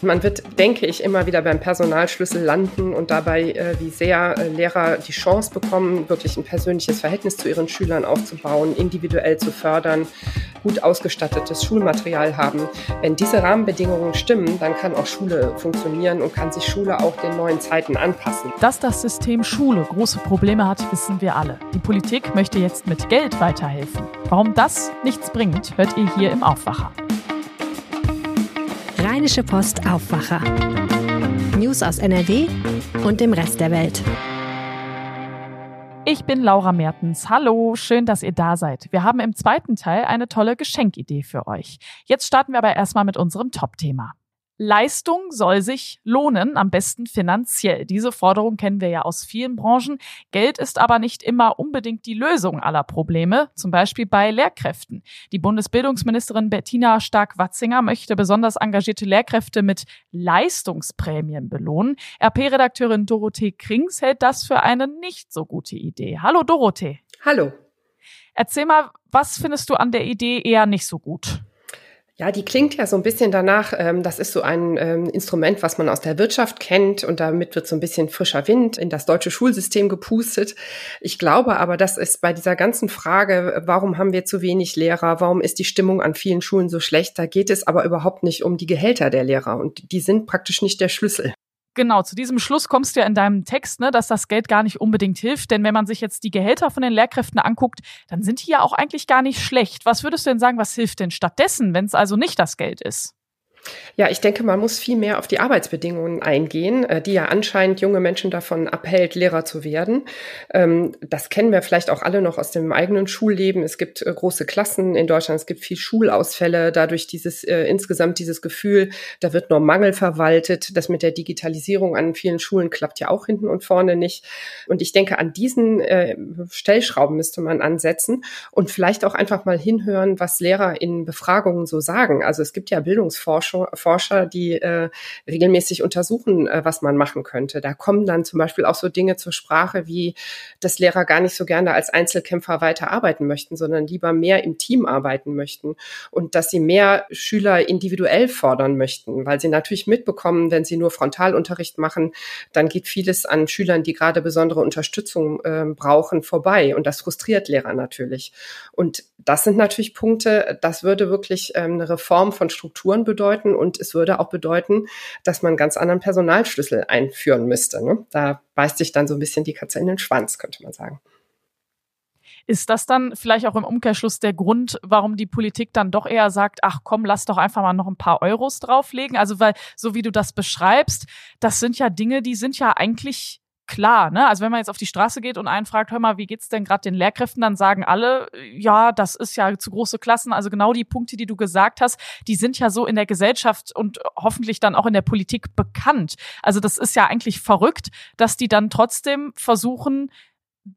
Man wird, denke ich, immer wieder beim Personalschlüssel landen und dabei, äh, wie sehr äh, Lehrer die Chance bekommen, wirklich ein persönliches Verhältnis zu ihren Schülern aufzubauen, individuell zu fördern, gut ausgestattetes Schulmaterial haben. Wenn diese Rahmenbedingungen stimmen, dann kann auch Schule funktionieren und kann sich Schule auch den neuen Zeiten anpassen. Dass das System Schule große Probleme hat, wissen wir alle. Die Politik möchte jetzt mit Geld weiterhelfen. Warum das nichts bringt, hört ihr hier im Aufwacher. Rheinische Post Aufwacher. News aus NRW und dem Rest der Welt. Ich bin Laura Mertens. Hallo, schön, dass ihr da seid. Wir haben im zweiten Teil eine tolle Geschenkidee für euch. Jetzt starten wir aber erstmal mit unserem Top-Thema. Leistung soll sich lohnen, am besten finanziell. Diese Forderung kennen wir ja aus vielen Branchen. Geld ist aber nicht immer unbedingt die Lösung aller Probleme, zum Beispiel bei Lehrkräften. Die Bundesbildungsministerin Bettina Stark-Watzinger möchte besonders engagierte Lehrkräfte mit Leistungsprämien belohnen. RP-Redakteurin Dorothee Krings hält das für eine nicht so gute Idee. Hallo Dorothee. Hallo. Erzähl mal, was findest du an der Idee eher nicht so gut? Ja, die klingt ja so ein bisschen danach, ähm, das ist so ein ähm, Instrument, was man aus der Wirtschaft kennt und damit wird so ein bisschen frischer Wind in das deutsche Schulsystem gepustet. Ich glaube aber, dass es bei dieser ganzen Frage, warum haben wir zu wenig Lehrer, warum ist die Stimmung an vielen Schulen so schlecht, da geht es aber überhaupt nicht um die Gehälter der Lehrer und die sind praktisch nicht der Schlüssel. Genau, zu diesem Schluss kommst du ja in deinem Text, ne, dass das Geld gar nicht unbedingt hilft. Denn wenn man sich jetzt die Gehälter von den Lehrkräften anguckt, dann sind die ja auch eigentlich gar nicht schlecht. Was würdest du denn sagen, was hilft denn stattdessen, wenn es also nicht das Geld ist? Ja, ich denke, man muss viel mehr auf die Arbeitsbedingungen eingehen, äh, die ja anscheinend junge Menschen davon abhält, Lehrer zu werden. Ähm, das kennen wir vielleicht auch alle noch aus dem eigenen Schulleben. Es gibt äh, große Klassen in Deutschland, es gibt viel Schulausfälle, dadurch dieses äh, insgesamt dieses Gefühl, da wird nur Mangel verwaltet. Das mit der Digitalisierung an vielen Schulen klappt ja auch hinten und vorne nicht. Und ich denke, an diesen Stellschrauben müsste man ansetzen und vielleicht auch einfach mal hinhören, was Lehrer in Befragungen so sagen. Also es gibt ja Bildungsforschung Forscher, die äh, regelmäßig untersuchen, äh, was man machen könnte. Da kommen dann zum Beispiel auch so Dinge zur Sprache, wie dass Lehrer gar nicht so gerne als Einzelkämpfer weiter arbeiten möchten, sondern lieber mehr im Team arbeiten möchten und dass sie mehr Schüler individuell fordern möchten, weil sie natürlich mitbekommen, wenn sie nur Frontalunterricht machen, dann geht vieles an Schülern, die gerade besondere Unterstützung äh, brauchen, vorbei und das frustriert Lehrer natürlich. Und das sind natürlich Punkte, das würde wirklich ähm, eine Reform von Strukturen bedeuten bedeuten und es würde auch bedeuten, dass man ganz anderen Personalschlüssel einführen müsste. Ne? Da beißt sich dann so ein bisschen die Katze in den Schwanz, könnte man sagen. Ist das dann vielleicht auch im Umkehrschluss der Grund, warum die Politik dann doch eher sagt, ach komm, lass doch einfach mal noch ein paar Euros drauflegen? Also weil, so wie du das beschreibst, das sind ja Dinge, die sind ja eigentlich klar, ne? Also wenn man jetzt auf die Straße geht und einen fragt, hör mal, wie geht's denn gerade den Lehrkräften, dann sagen alle, ja, das ist ja zu große Klassen. Also genau die Punkte, die du gesagt hast, die sind ja so in der Gesellschaft und hoffentlich dann auch in der Politik bekannt. Also das ist ja eigentlich verrückt, dass die dann trotzdem versuchen,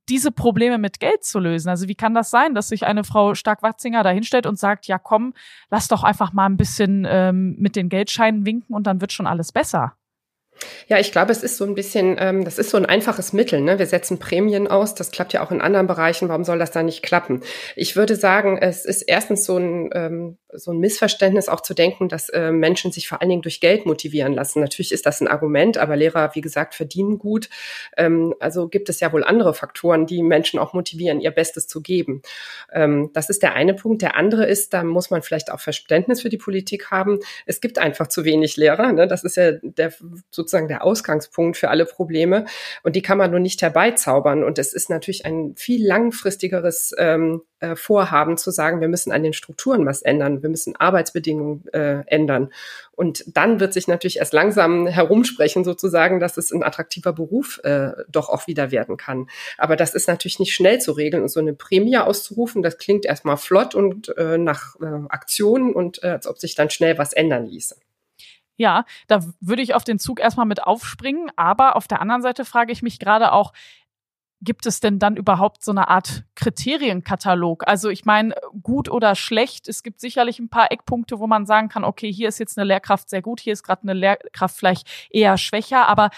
diese Probleme mit Geld zu lösen. Also wie kann das sein, dass sich eine Frau Stark-Watzinger da hinstellt und sagt, ja komm, lass doch einfach mal ein bisschen ähm, mit den Geldscheinen winken und dann wird schon alles besser. Ja, ich glaube, es ist so ein bisschen, ähm, das ist so ein einfaches Mittel. Ne? Wir setzen Prämien aus, das klappt ja auch in anderen Bereichen. Warum soll das da nicht klappen? Ich würde sagen, es ist erstens so ein, ähm, so ein Missverständnis auch zu denken, dass äh, Menschen sich vor allen Dingen durch Geld motivieren lassen. Natürlich ist das ein Argument, aber Lehrer, wie gesagt, verdienen gut. Ähm, also gibt es ja wohl andere Faktoren, die Menschen auch motivieren, ihr Bestes zu geben. Ähm, das ist der eine Punkt. Der andere ist, da muss man vielleicht auch Verständnis für die Politik haben. Es gibt einfach zu wenig Lehrer. Ne? Das ist ja der sozusagen der Ausgangspunkt für alle Probleme. Und die kann man nur nicht herbeizaubern. Und es ist natürlich ein viel langfristigeres ähm, äh, Vorhaben zu sagen, wir müssen an den Strukturen was ändern, wir müssen Arbeitsbedingungen äh, ändern. Und dann wird sich natürlich erst langsam herumsprechen, sozusagen, dass es ein attraktiver Beruf äh, doch auch wieder werden kann. Aber das ist natürlich nicht schnell zu regeln und so eine Prämie auszurufen, das klingt erstmal flott und äh, nach äh, Aktionen und äh, als ob sich dann schnell was ändern ließe. Ja, da würde ich auf den Zug erstmal mit aufspringen. Aber auf der anderen Seite frage ich mich gerade auch, gibt es denn dann überhaupt so eine Art Kriterienkatalog? Also ich meine, gut oder schlecht, es gibt sicherlich ein paar Eckpunkte, wo man sagen kann, okay, hier ist jetzt eine Lehrkraft sehr gut, hier ist gerade eine Lehrkraft vielleicht eher schwächer, aber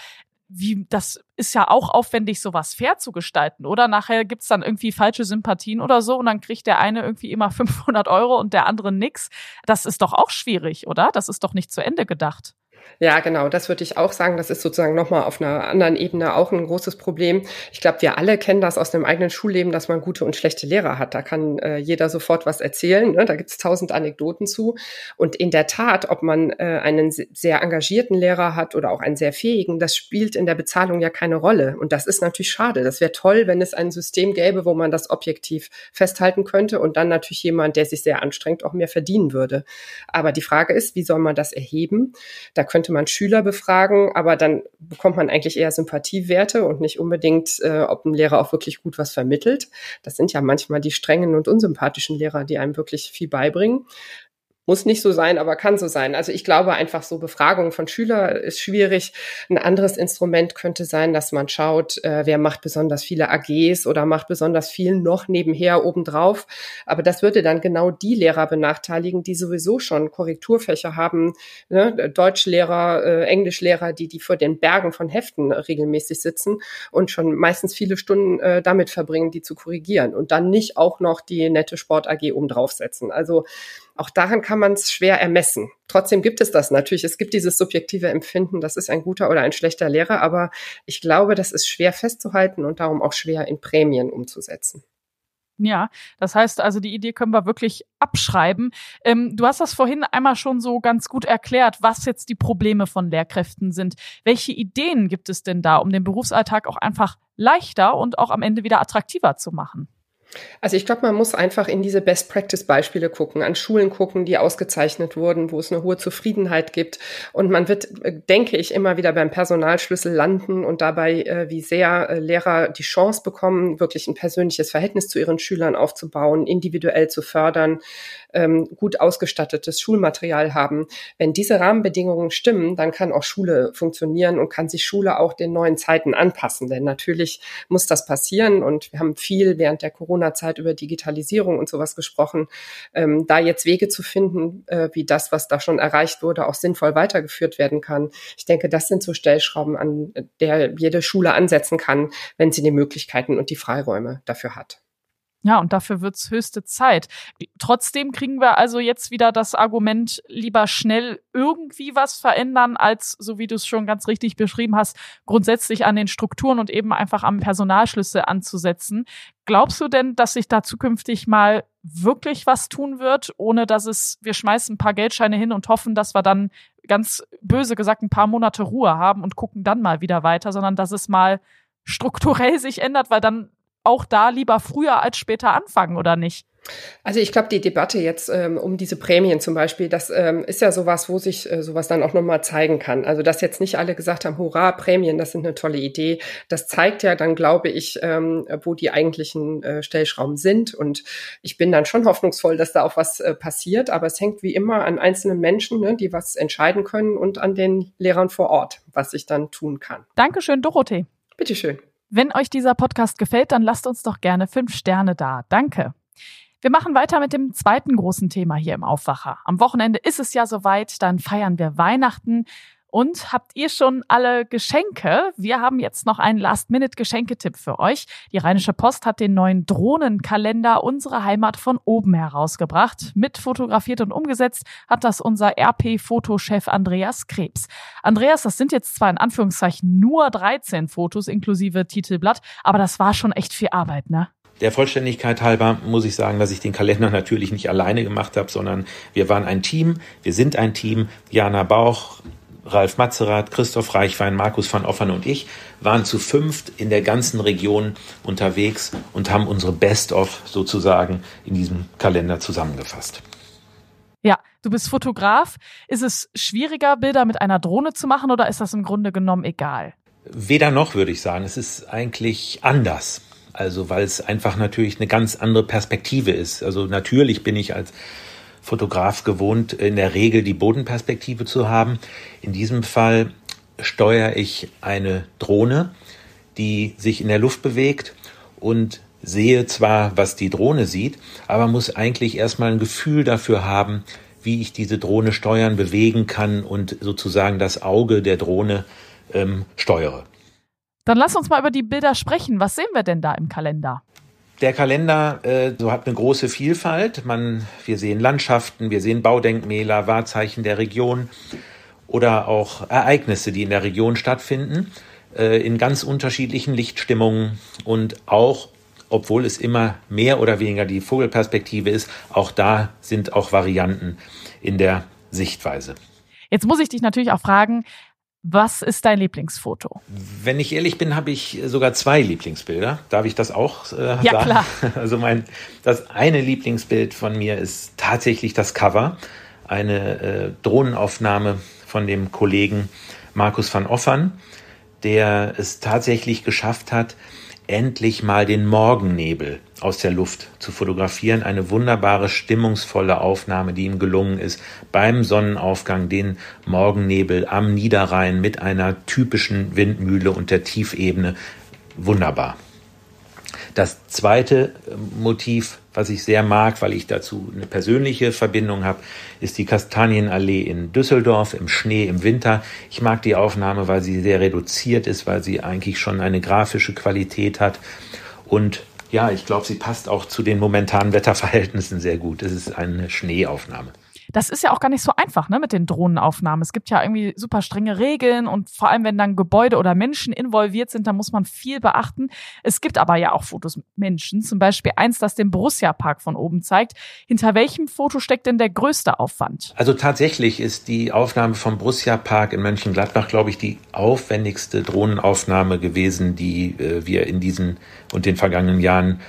wie, das ist ja auch aufwendig, sowas fair zu gestalten, oder? Nachher gibt's dann irgendwie falsche Sympathien oder so und dann kriegt der eine irgendwie immer 500 Euro und der andere nix. Das ist doch auch schwierig, oder? Das ist doch nicht zu Ende gedacht. Ja, genau, das würde ich auch sagen. Das ist sozusagen nochmal auf einer anderen Ebene auch ein großes Problem. Ich glaube, wir alle kennen das aus dem eigenen Schulleben, dass man gute und schlechte Lehrer hat. Da kann äh, jeder sofort was erzählen. Ne? Da gibt es tausend Anekdoten zu. Und in der Tat, ob man äh, einen sehr engagierten Lehrer hat oder auch einen sehr fähigen, das spielt in der Bezahlung ja keine Rolle. Und das ist natürlich schade. Das wäre toll, wenn es ein System gäbe, wo man das objektiv festhalten könnte und dann natürlich jemand, der sich sehr anstrengt, auch mehr verdienen würde. Aber die Frage ist, wie soll man das erheben? Da könnte man Schüler befragen, aber dann bekommt man eigentlich eher Sympathiewerte und nicht unbedingt, äh, ob ein Lehrer auch wirklich gut was vermittelt. Das sind ja manchmal die strengen und unsympathischen Lehrer, die einem wirklich viel beibringen. Muss nicht so sein, aber kann so sein. Also ich glaube einfach so Befragung von Schülern ist schwierig. Ein anderes Instrument könnte sein, dass man schaut, äh, wer macht besonders viele AGs oder macht besonders viel noch nebenher obendrauf. Aber das würde dann genau die Lehrer benachteiligen, die sowieso schon Korrekturfächer haben, ne? Deutschlehrer, äh, Englischlehrer, die die vor den Bergen von Heften regelmäßig sitzen und schon meistens viele Stunden äh, damit verbringen, die zu korrigieren und dann nicht auch noch die nette Sport AG obendrauf setzen. Also auch daran kann man es schwer ermessen. Trotzdem gibt es das natürlich. Es gibt dieses subjektive Empfinden, das ist ein guter oder ein schlechter Lehrer, aber ich glaube, das ist schwer festzuhalten und darum auch schwer in Prämien umzusetzen. Ja, das heißt also, die Idee können wir wirklich abschreiben. Ähm, du hast das vorhin einmal schon so ganz gut erklärt, was jetzt die Probleme von Lehrkräften sind. Welche Ideen gibt es denn da, um den Berufsalltag auch einfach leichter und auch am Ende wieder attraktiver zu machen? Also ich glaube, man muss einfach in diese Best-Practice-Beispiele gucken, an Schulen gucken, die ausgezeichnet wurden, wo es eine hohe Zufriedenheit gibt. Und man wird, äh, denke ich, immer wieder beim Personalschlüssel landen und dabei, äh, wie sehr äh, Lehrer die Chance bekommen, wirklich ein persönliches Verhältnis zu ihren Schülern aufzubauen, individuell zu fördern, ähm, gut ausgestattetes Schulmaterial haben. Wenn diese Rahmenbedingungen stimmen, dann kann auch Schule funktionieren und kann sich Schule auch den neuen Zeiten anpassen. Denn natürlich muss das passieren und wir haben viel während der Corona-Zeit über Digitalisierung und sowas gesprochen. Ähm, da jetzt Wege zu finden, äh, wie das, was da schon erreicht wurde, auch sinnvoll weitergeführt werden kann. Ich denke, das sind so Stellschrauben, an der jede Schule ansetzen kann, wenn sie die Möglichkeiten und die Freiräume dafür hat. Ja, und dafür wird's höchste Zeit. Trotzdem kriegen wir also jetzt wieder das Argument, lieber schnell irgendwie was verändern, als, so wie du es schon ganz richtig beschrieben hast, grundsätzlich an den Strukturen und eben einfach am Personalschlüssel anzusetzen. Glaubst du denn, dass sich da zukünftig mal wirklich was tun wird, ohne dass es, wir schmeißen ein paar Geldscheine hin und hoffen, dass wir dann ganz böse gesagt ein paar Monate Ruhe haben und gucken dann mal wieder weiter, sondern dass es mal strukturell sich ändert, weil dann auch da lieber früher als später anfangen, oder nicht? Also ich glaube, die Debatte jetzt ähm, um diese Prämien zum Beispiel, das ähm, ist ja sowas, wo sich äh, sowas dann auch nochmal zeigen kann. Also dass jetzt nicht alle gesagt haben, hurra, Prämien, das sind eine tolle Idee. Das zeigt ja dann, glaube ich, ähm, wo die eigentlichen äh, Stellschrauben sind. Und ich bin dann schon hoffnungsvoll, dass da auch was äh, passiert. Aber es hängt wie immer an einzelnen Menschen, ne, die was entscheiden können und an den Lehrern vor Ort, was ich dann tun kann. Dankeschön, Dorothee. Bitteschön. Wenn euch dieser Podcast gefällt, dann lasst uns doch gerne fünf Sterne da. Danke. Wir machen weiter mit dem zweiten großen Thema hier im Aufwacher. Am Wochenende ist es ja soweit, dann feiern wir Weihnachten. Und habt ihr schon alle Geschenke? Wir haben jetzt noch einen Last-Minute-Geschenketipp für euch. Die Rheinische Post hat den neuen Drohnenkalender Unsere Heimat von oben herausgebracht. Mit fotografiert und umgesetzt hat das unser RP-Fotochef Andreas Krebs. Andreas, das sind jetzt zwar in Anführungszeichen nur 13 Fotos inklusive Titelblatt, aber das war schon echt viel Arbeit, ne? Der Vollständigkeit halber muss ich sagen, dass ich den Kalender natürlich nicht alleine gemacht habe, sondern wir waren ein Team, wir sind ein Team. Jana Bauch, Ralf Matzerath, Christoph Reichwein, Markus van Offern und ich waren zu fünft in der ganzen Region unterwegs und haben unsere Best-of sozusagen in diesem Kalender zusammengefasst. Ja, du bist Fotograf. Ist es schwieriger, Bilder mit einer Drohne zu machen oder ist das im Grunde genommen egal? Weder noch, würde ich sagen. Es ist eigentlich anders. Also, weil es einfach natürlich eine ganz andere Perspektive ist. Also, natürlich bin ich als Fotograf gewohnt, in der Regel die Bodenperspektive zu haben. In diesem Fall steuere ich eine Drohne, die sich in der Luft bewegt und sehe zwar, was die Drohne sieht, aber muss eigentlich erstmal ein Gefühl dafür haben, wie ich diese Drohne steuern, bewegen kann und sozusagen das Auge der Drohne ähm, steuere. Dann lass uns mal über die Bilder sprechen. Was sehen wir denn da im Kalender? Der Kalender äh, so hat eine große Vielfalt. Man, wir sehen Landschaften, wir sehen Baudenkmäler, Wahrzeichen der Region oder auch Ereignisse, die in der Region stattfinden, äh, in ganz unterschiedlichen Lichtstimmungen und auch obwohl es immer mehr oder weniger die Vogelperspektive ist, auch da sind auch Varianten in der Sichtweise. Jetzt muss ich dich natürlich auch fragen, was ist dein Lieblingsfoto? Wenn ich ehrlich bin, habe ich sogar zwei Lieblingsbilder. Darf ich das auch äh, ja, sagen? Klar. Also mein das eine Lieblingsbild von mir ist tatsächlich das Cover, eine äh, Drohnenaufnahme von dem Kollegen Markus van Offern, der es tatsächlich geschafft hat, endlich mal den Morgennebel aus der Luft zu fotografieren. Eine wunderbare, stimmungsvolle Aufnahme, die ihm gelungen ist, beim Sonnenaufgang den Morgennebel am Niederrhein mit einer typischen Windmühle und der Tiefebene. Wunderbar. Das zweite äh, Motiv, was ich sehr mag, weil ich dazu eine persönliche Verbindung habe, ist die Kastanienallee in Düsseldorf im Schnee im Winter. Ich mag die Aufnahme, weil sie sehr reduziert ist, weil sie eigentlich schon eine grafische Qualität hat und ja, ich glaube, sie passt auch zu den momentanen Wetterverhältnissen sehr gut. Es ist eine Schneeaufnahme das ist ja auch gar nicht so einfach, ne, mit den Drohnenaufnahmen. Es gibt ja irgendwie super strenge Regeln und vor allem, wenn dann Gebäude oder Menschen involviert sind, dann muss man viel beachten. Es gibt aber ja auch Fotos mit Menschen, zum Beispiel eins, das den Borussia-Park von oben zeigt. Hinter welchem Foto steckt denn der größte Aufwand? Also tatsächlich ist die Aufnahme vom Borussia-Park in Mönchengladbach, glaube ich, die aufwendigste Drohnenaufnahme gewesen, die äh, wir in diesen und den vergangenen Jahren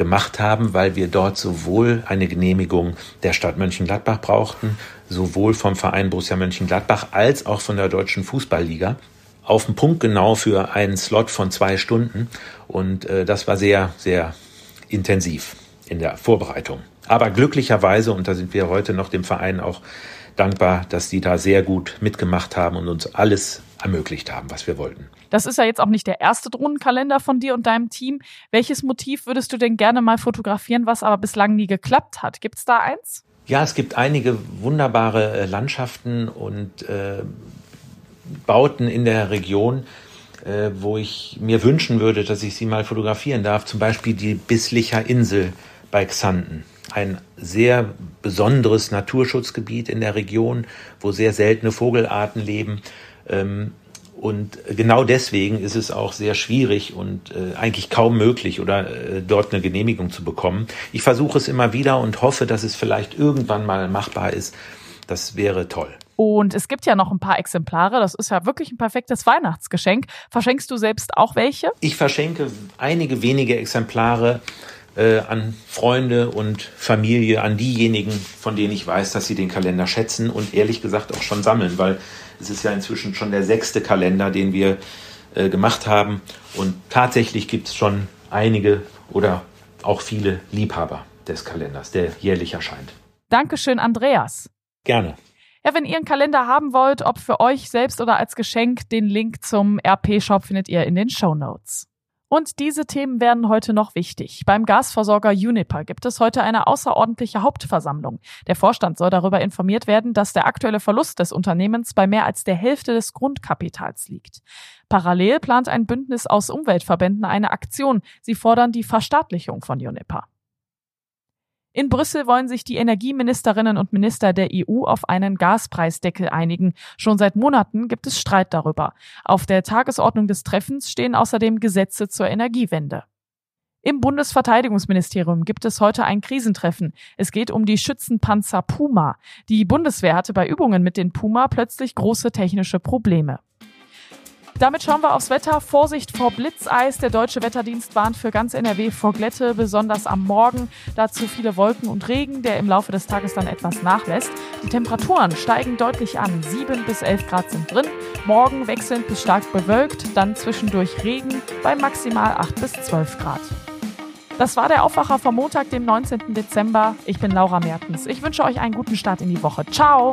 gemacht haben, weil wir dort sowohl eine Genehmigung der Stadt Mönchengladbach brauchten, sowohl vom Verein Borussia Mönchengladbach als auch von der Deutschen Fußballliga. Auf den Punkt genau für einen Slot von zwei Stunden. Und äh, das war sehr, sehr intensiv in der Vorbereitung. Aber glücklicherweise, und da sind wir heute noch dem Verein auch dankbar, dass die da sehr gut mitgemacht haben und uns alles ermöglicht haben, was wir wollten. Das ist ja jetzt auch nicht der erste Drohnenkalender von dir und deinem Team. Welches Motiv würdest du denn gerne mal fotografieren, was aber bislang nie geklappt hat? Gibt es da eins? Ja, es gibt einige wunderbare äh, Landschaften und äh, Bauten in der Region, äh, wo ich mir wünschen würde, dass ich sie mal fotografieren darf. Zum Beispiel die Bisslicher Insel bei Xanten. Ein sehr besonderes Naturschutzgebiet in der Region, wo sehr seltene Vogelarten leben. Ähm, und genau deswegen ist es auch sehr schwierig und äh, eigentlich kaum möglich, oder äh, dort eine Genehmigung zu bekommen. Ich versuche es immer wieder und hoffe, dass es vielleicht irgendwann mal machbar ist. Das wäre toll. Und es gibt ja noch ein paar Exemplare. Das ist ja wirklich ein perfektes Weihnachtsgeschenk. Verschenkst du selbst auch welche? Ich verschenke einige wenige Exemplare äh, an Freunde und Familie, an diejenigen, von denen ich weiß, dass sie den Kalender schätzen und ehrlich gesagt auch schon sammeln, weil es ist ja inzwischen schon der sechste Kalender, den wir äh, gemacht haben. Und tatsächlich gibt es schon einige oder auch viele Liebhaber des Kalenders, der jährlich erscheint. Dankeschön, Andreas. Gerne. Ja, wenn ihr einen Kalender haben wollt, ob für euch selbst oder als Geschenk, den Link zum RP-Shop findet ihr in den Show Notes. Und diese Themen werden heute noch wichtig. Beim Gasversorger Uniper gibt es heute eine außerordentliche Hauptversammlung. Der Vorstand soll darüber informiert werden, dass der aktuelle Verlust des Unternehmens bei mehr als der Hälfte des Grundkapitals liegt. Parallel plant ein Bündnis aus Umweltverbänden eine Aktion. Sie fordern die Verstaatlichung von Uniper. In Brüssel wollen sich die Energieministerinnen und Minister der EU auf einen Gaspreisdeckel einigen. Schon seit Monaten gibt es Streit darüber. Auf der Tagesordnung des Treffens stehen außerdem Gesetze zur Energiewende. Im Bundesverteidigungsministerium gibt es heute ein Krisentreffen. Es geht um die Schützenpanzer Puma. Die Bundeswehr hatte bei Übungen mit den Puma plötzlich große technische Probleme. Damit schauen wir aufs Wetter. Vorsicht vor Blitzeis. Der deutsche Wetterdienst warnt für ganz NRW vor Glätte, besonders am Morgen. Dazu viele Wolken und Regen, der im Laufe des Tages dann etwas nachlässt. Die Temperaturen steigen deutlich an. 7 bis 11 Grad sind drin. Morgen wechselnd bis stark bewölkt, dann zwischendurch Regen bei maximal 8 bis 12 Grad. Das war der Aufwacher vom Montag, dem 19. Dezember. Ich bin Laura Mertens. Ich wünsche euch einen guten Start in die Woche. Ciao!